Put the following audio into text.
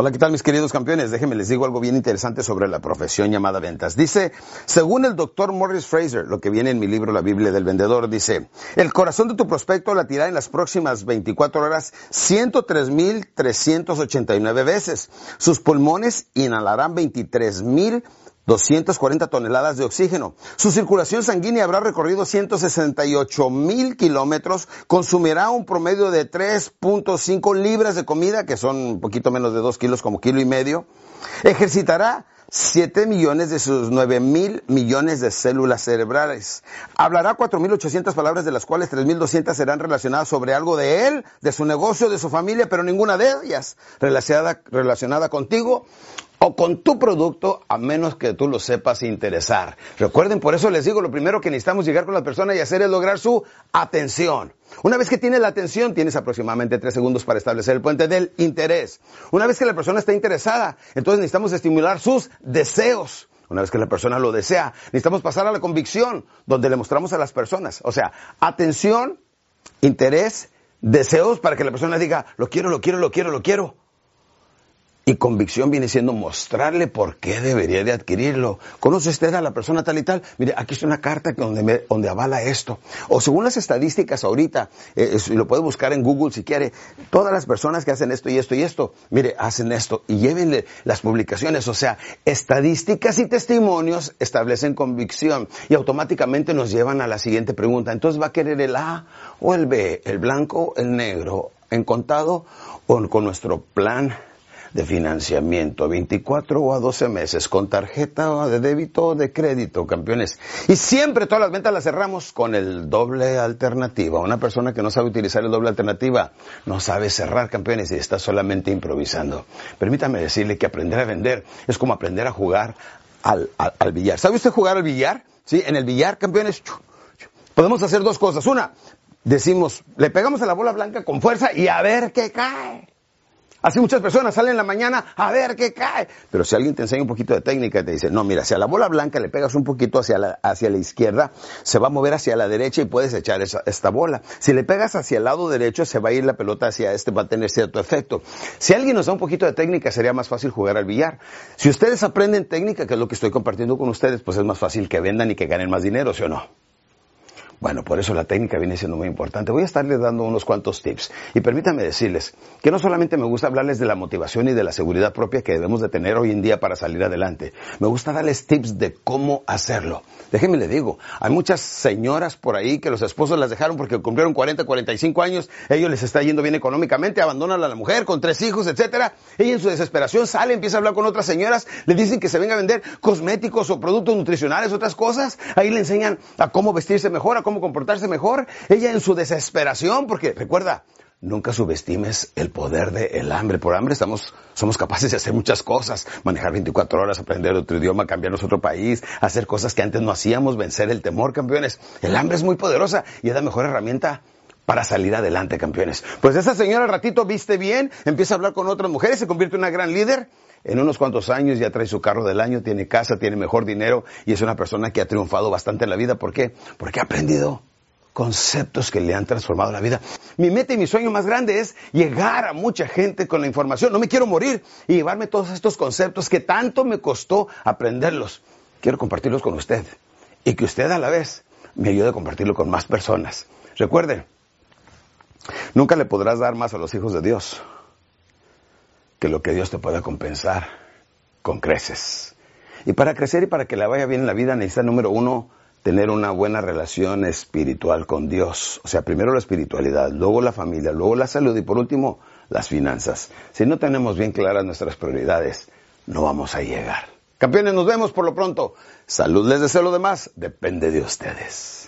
Hola, ¿qué tal mis queridos campeones? Déjenme les digo algo bien interesante sobre la profesión llamada ventas. Dice, según el doctor Morris Fraser, lo que viene en mi libro La Biblia del Vendedor, dice, el corazón de tu prospecto latirá en las próximas 24 horas 103.389 veces. Sus pulmones inhalarán 23.000 240 toneladas de oxígeno. Su circulación sanguínea habrá recorrido 168 mil kilómetros, consumirá un promedio de 3.5 libras de comida, que son un poquito menos de 2 kilos como kilo y medio. Ejercitará 7 millones de sus 9 mil millones de células cerebrales. Hablará 4.800 palabras, de las cuales 3.200 serán relacionadas sobre algo de él, de su negocio, de su familia, pero ninguna de ellas relacionada, relacionada contigo o con tu producto a menos que tú lo sepas interesar. Recuerden, por eso les digo, lo primero que necesitamos llegar con la persona y hacer es lograr su atención. Una vez que tienes la atención, tienes aproximadamente tres segundos para establecer el puente del interés. Una vez que la persona está interesada, entonces necesitamos estimular sus deseos. Una vez que la persona lo desea, necesitamos pasar a la convicción, donde le mostramos a las personas. O sea, atención, interés, deseos para que la persona diga, lo quiero, lo quiero, lo quiero, lo quiero. Y convicción viene siendo mostrarle por qué debería de adquirirlo. ¿Conoce usted a la persona tal y tal? Mire, aquí está una carta donde, donde avala esto. O según las estadísticas ahorita, eh, lo puede buscar en Google si quiere, todas las personas que hacen esto y esto y esto, mire, hacen esto y llévenle las publicaciones. O sea, estadísticas y testimonios establecen convicción y automáticamente nos llevan a la siguiente pregunta. Entonces va a querer el A o el B, el blanco, el negro, en contado o con nuestro plan de financiamiento, 24 o a 12 meses, con tarjeta de débito o de crédito, campeones. Y siempre todas las ventas las cerramos con el doble alternativa. Una persona que no sabe utilizar el doble alternativa no sabe cerrar, campeones, y está solamente improvisando. Permítame decirle que aprender a vender es como aprender a jugar al, al, billar. ¿Sabe usted jugar al billar? Sí, en el billar, campeones, podemos hacer dos cosas. Una, decimos, le pegamos a la bola blanca con fuerza y a ver qué cae. Así muchas personas salen en la mañana a ver qué cae. Pero si alguien te enseña un poquito de técnica y te dice, no, mira, si a la bola blanca le pegas un poquito hacia la, hacia la izquierda, se va a mover hacia la derecha y puedes echar esa, esta bola. Si le pegas hacia el lado derecho, se va a ir la pelota hacia este, va a tener cierto efecto. Si alguien nos da un poquito de técnica, sería más fácil jugar al billar. Si ustedes aprenden técnica, que es lo que estoy compartiendo con ustedes, pues es más fácil que vendan y que ganen más dinero, ¿sí o no? Bueno, por eso la técnica viene siendo muy importante. Voy a estarles dando unos cuantos tips. Y permítanme decirles que no solamente me gusta hablarles de la motivación y de la seguridad propia que debemos de tener hoy en día para salir adelante. Me gusta darles tips de cómo hacerlo. Déjenme le digo, hay muchas señoras por ahí que los esposos las dejaron porque cumplieron 40, 45 años, ellos les está yendo bien económicamente, abandonan a la mujer con tres hijos, etcétera. Ella en su desesperación sale, empieza a hablar con otras señoras, le dicen que se venga a vender cosméticos o productos nutricionales, otras cosas. Ahí le enseñan a cómo vestirse mejor, cómo comportarse mejor. Ella en su desesperación, porque recuerda, Nunca subestimes el poder del hambre. Por hambre estamos, somos capaces de hacer muchas cosas. Manejar 24 horas, aprender otro idioma, cambiarnos otro país, hacer cosas que antes no hacíamos, vencer el temor, campeones. El hambre es muy poderosa y es la mejor herramienta para salir adelante, campeones. Pues esa señora al ratito viste bien, empieza a hablar con otras mujeres, se convierte en una gran líder. En unos cuantos años ya trae su carro del año, tiene casa, tiene mejor dinero y es una persona que ha triunfado bastante en la vida. ¿Por qué? Porque ha aprendido conceptos que le han transformado la vida. Mi meta y mi sueño más grande es llegar a mucha gente con la información. No me quiero morir y llevarme todos estos conceptos que tanto me costó aprenderlos. Quiero compartirlos con usted y que usted a la vez me ayude a compartirlo con más personas. Recuerden, nunca le podrás dar más a los hijos de Dios que lo que Dios te pueda compensar con creces. Y para crecer y para que le vaya bien en la vida necesita, número uno, tener una buena relación espiritual con Dios. O sea, primero la espiritualidad, luego la familia, luego la salud y por último las finanzas. Si no tenemos bien claras nuestras prioridades, no vamos a llegar. Campeones, nos vemos por lo pronto. Salud les deseo lo demás, depende de ustedes.